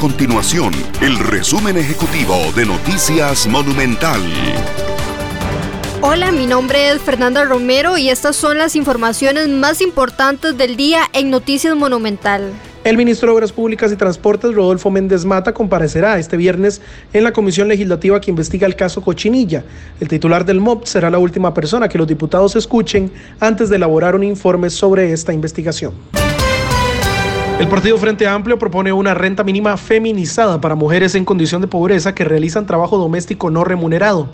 continuación el resumen ejecutivo de Noticias Monumental. Hola, mi nombre es Fernanda Romero y estas son las informaciones más importantes del día en Noticias Monumental. El ministro de Obras Públicas y Transportes, Rodolfo Méndez Mata, comparecerá este viernes en la comisión legislativa que investiga el caso Cochinilla. El titular del MOB será la última persona que los diputados escuchen antes de elaborar un informe sobre esta investigación. El Partido Frente Amplio propone una renta mínima feminizada para mujeres en condición de pobreza que realizan trabajo doméstico no remunerado.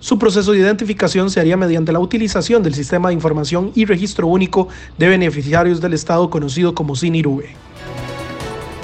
Su proceso de identificación se haría mediante la utilización del Sistema de Información y Registro Único de Beneficiarios del Estado conocido como SINIRUBE.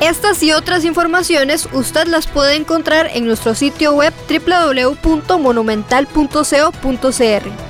Estas y otras informaciones usted las puede encontrar en nuestro sitio web www.monumental.co.cr.